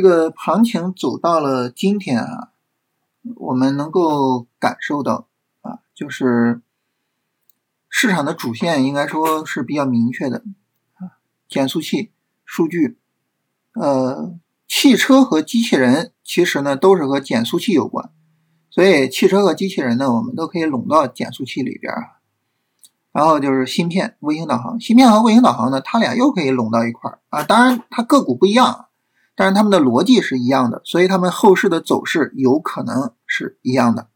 这个行情走到了今天啊，我们能够感受到啊，就是市场的主线应该说是比较明确的，减速器、数据，呃，汽车和机器人其实呢都是和减速器有关，所以汽车和机器人呢我们都可以拢到减速器里边啊。然后就是芯片、卫星导航，芯片和卫星导航呢，它俩又可以拢到一块儿啊。当然它个股不一样。但是他们的逻辑是一样的，所以他们后市的走势有可能是一样的。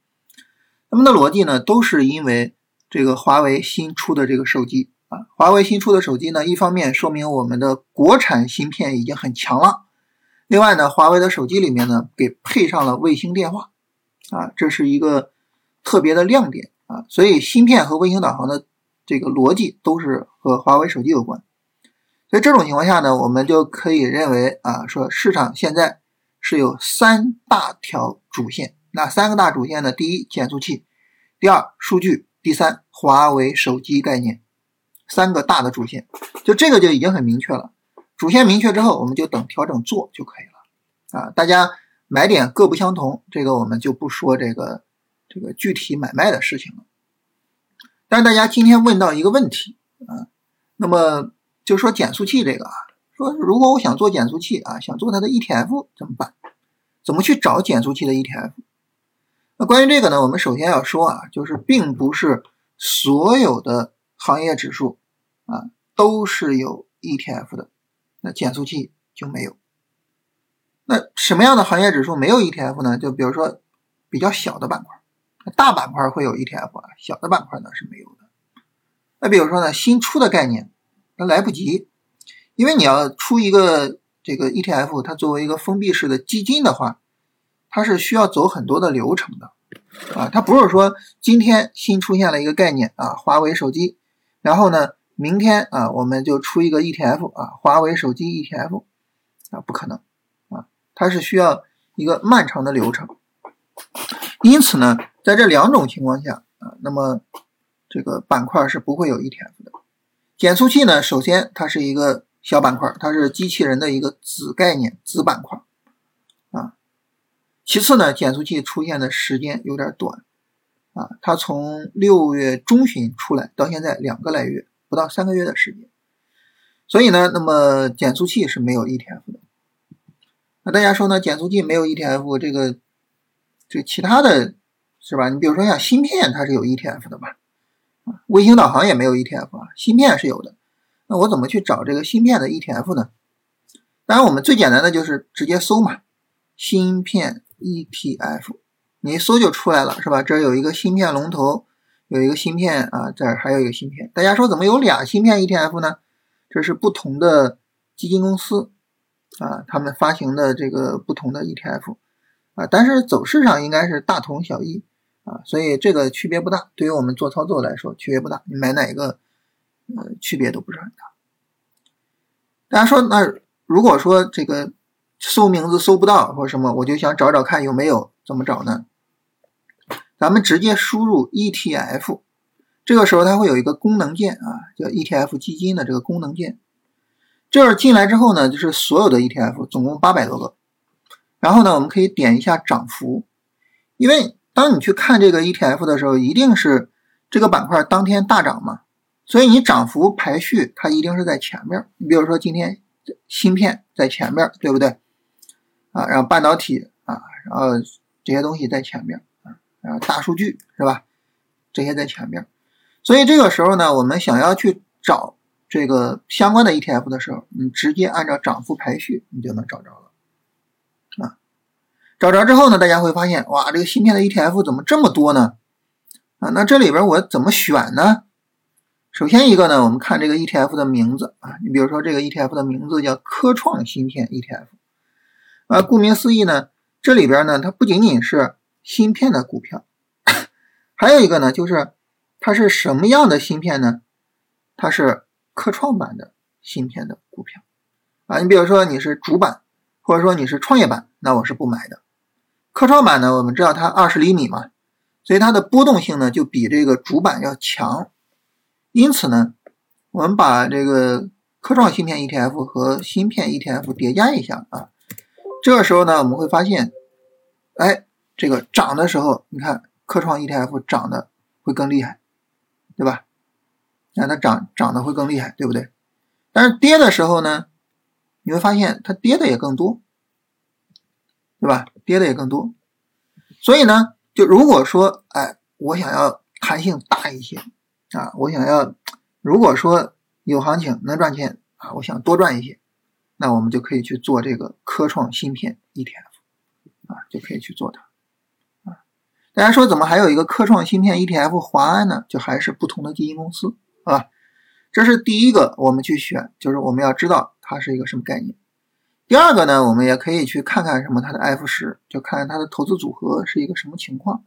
他们的逻辑呢，都是因为这个华为新出的这个手机啊，华为新出的手机呢，一方面说明我们的国产芯片已经很强了，另外呢，华为的手机里面呢，给配上了卫星电话啊，这是一个特别的亮点啊，所以芯片和卫星导航的这个逻辑都是和华为手机有关。在这种情况下呢，我们就可以认为啊，说市场现在是有三大条主线。那三个大主线呢？第一，减速器；第二，数据；第三，华为手机概念。三个大的主线，就这个就已经很明确了。主线明确之后，我们就等调整做就可以了。啊，大家买点各不相同，这个我们就不说这个这个具体买卖的事情了。但是大家今天问到一个问题啊，那么。就说减速器这个啊，说如果我想做减速器啊，想做它的 ETF 怎么办？怎么去找减速器的 ETF？那关于这个呢，我们首先要说啊，就是并不是所有的行业指数啊都是有 ETF 的，那减速器就没有。那什么样的行业指数没有 ETF 呢？就比如说比较小的板块，大板块会有 ETF 啊，小的板块呢是没有的。那比如说呢，新出的概念。那来不及，因为你要出一个这个 ETF，它作为一个封闭式的基金的话，它是需要走很多的流程的啊。它不是说今天新出现了一个概念啊，华为手机，然后呢，明天啊我们就出一个 ETF 啊，华为手机 ETF 啊，不可能啊，它是需要一个漫长的流程。因此呢，在这两种情况下啊，那么这个板块是不会有 ETF 的。减速器呢，首先它是一个小板块，它是机器人的一个子概念、子板块啊。其次呢，减速器出现的时间有点短啊，它从六月中旬出来到现在两个来月，不到三个月的时间。所以呢，那么减速器是没有 ETF 的。那大家说呢，减速器没有 ETF，这个这其他的是吧？你比如说像芯片，它是有 ETF 的吧？卫星导航也没有 ETF 啊，芯片是有的。那我怎么去找这个芯片的 ETF 呢？当然，我们最简单的就是直接搜嘛，芯片 ETF，你一搜就出来了，是吧？这有一个芯片龙头，有一个芯片啊，这儿还有一个芯片。大家说怎么有俩芯片 ETF 呢？这是不同的基金公司啊，他们发行的这个不同的 ETF 啊，但是走势上应该是大同小异。啊，所以这个区别不大，对于我们做操作来说区别不大，你买哪一个，呃，区别都不是很大。大家说，那如果说这个搜名字搜不到或什么，我就想找找看有没有，怎么找呢？咱们直接输入 ETF，这个时候它会有一个功能键啊，叫 ETF 基金的这个功能键。这儿进来之后呢，就是所有的 ETF，总共八百多个。然后呢，我们可以点一下涨幅，因为。当你去看这个 ETF 的时候，一定是这个板块当天大涨嘛，所以你涨幅排序它一定是在前面。你比如说今天芯片在前面，对不对？啊，然后半导体啊，然后这些东西在前面啊，然后大数据是吧？这些在前面。所以这个时候呢，我们想要去找这个相关的 ETF 的时候，你直接按照涨幅排序，你就能找着了。找着之后呢，大家会发现，哇，这个芯片的 ETF 怎么这么多呢？啊，那这里边我怎么选呢？首先一个呢，我们看这个 ETF 的名字啊，你比如说这个 ETF 的名字叫科创芯片 ETF，啊，顾名思义呢，这里边呢，它不仅仅是芯片的股票，还有一个呢，就是它是什么样的芯片呢？它是科创板的芯片的股票，啊，你比如说你是主板，或者说你是创业板，那我是不买的。科创板呢，我们知道它二十厘米嘛，所以它的波动性呢就比这个主板要强。因此呢，我们把这个科创芯片 ETF 和芯片 ETF 叠加一下啊，这个时候呢，我们会发现，哎，这个涨的时候，你看科创 ETF 涨的会更厉害，对吧？那它涨涨的会更厉害，对不对？但是跌的时候呢，你会发现它跌的也更多，对吧？跌的也更多。所以呢，就如果说，哎，我想要弹性大一些啊，我想要，如果说有行情能赚钱啊，我想多赚一些。那我们就可以去做这个科创芯片 ETF 啊，就可以去做它啊。大家说怎么还有一个科创芯片 ETF 华安呢？就还是不同的基金公司啊。这是第一个，我们去选，就是我们要知道它是一个什么概念。第二个呢，我们也可以去看看什么它的 F 十，就看看它的投资组合是一个什么情况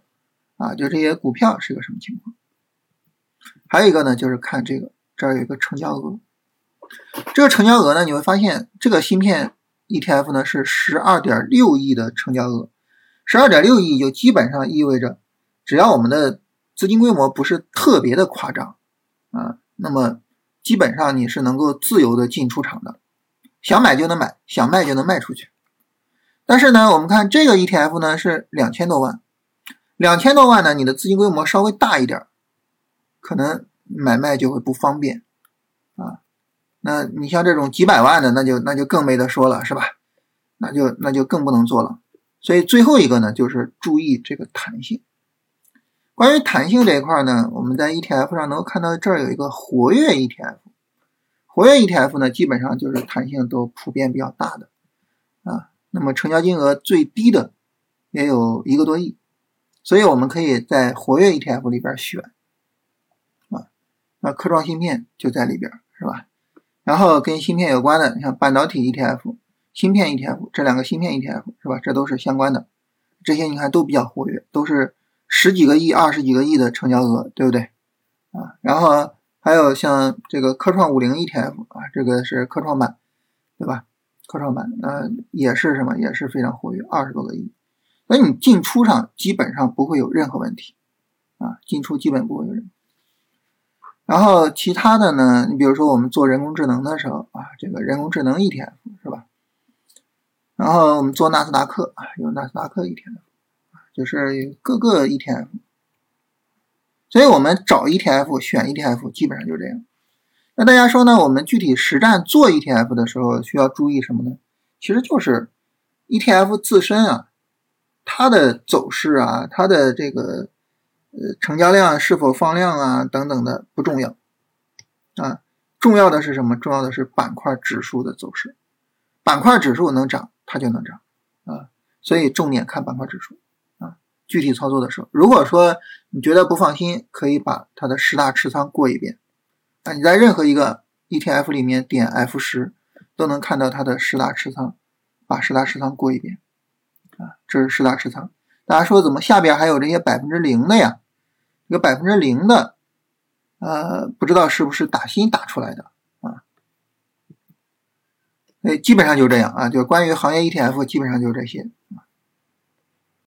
啊，就这些股票是一个什么情况。还有一个呢，就是看这个这儿有一个成交额。这个成交额呢，你会发现这个芯片 ETF 呢是十二点六亿的成交额，十二点六亿就基本上意味着，只要我们的资金规模不是特别的夸张啊，那么基本上你是能够自由的进出场的，想买就能买，想卖就能卖出去。但是呢，我们看这个 ETF 呢是两千多万，两千多万呢，你的资金规模稍微大一点，可能买卖就会不方便啊。那你像这种几百万的，那就那就更没得说了，是吧？那就那就更不能做了。所以最后一个呢，就是注意这个弹性。关于弹性这一块呢，我们在 ETF 上能够看到，这儿有一个活跃 ETF。活跃 ETF 呢，基本上就是弹性都普遍比较大的啊。那么成交金额最低的也有一个多亿，所以我们可以在活跃 ETF 里边选啊。那科创芯片就在里边，是吧？然后跟芯片有关的，像半导体 ETF、芯片 ETF 这两个芯片 ETF 是吧？这都是相关的，这些你看都比较活跃，都是十几个亿、二十几个亿的成交额，对不对？啊，然后还有像这个科创五零 ETF 啊，这个是科创板，对吧？科创板那也是什么？也是非常活跃，二十多个亿。那你进出上基本上不会有任何问题啊，进出基本不会有任何。然后其他的呢？你比如说我们做人工智能的时候啊，这个人工智能 ETF 是吧？然后我们做纳斯达克啊，有纳斯达克 ETF，就是各个 ETF。所以我们找 ETF 选 ETF 基本上就这样。那大家说呢？我们具体实战做 ETF 的时候需要注意什么呢？其实就是 ETF 自身啊，它的走势啊，它的这个。呃，成交量是否放量啊，等等的不重要啊，重要的是什么？重要的是板块指数的走势，板块指数能涨，它就能涨啊，所以重点看板块指数。具体操作的时候，如果说你觉得不放心，可以把它的十大持仓过一遍啊。你在任何一个 ETF 里面点 F 十，都能看到它的十大持仓，把十大持仓过一遍啊。这是十大持仓，大家说怎么下边还有这些百分之零的呀？一个百分之零的，呃，不知道是不是打新打出来的啊？哎，基本上就这样啊，就关于行业 ETF，基本上就这些啊。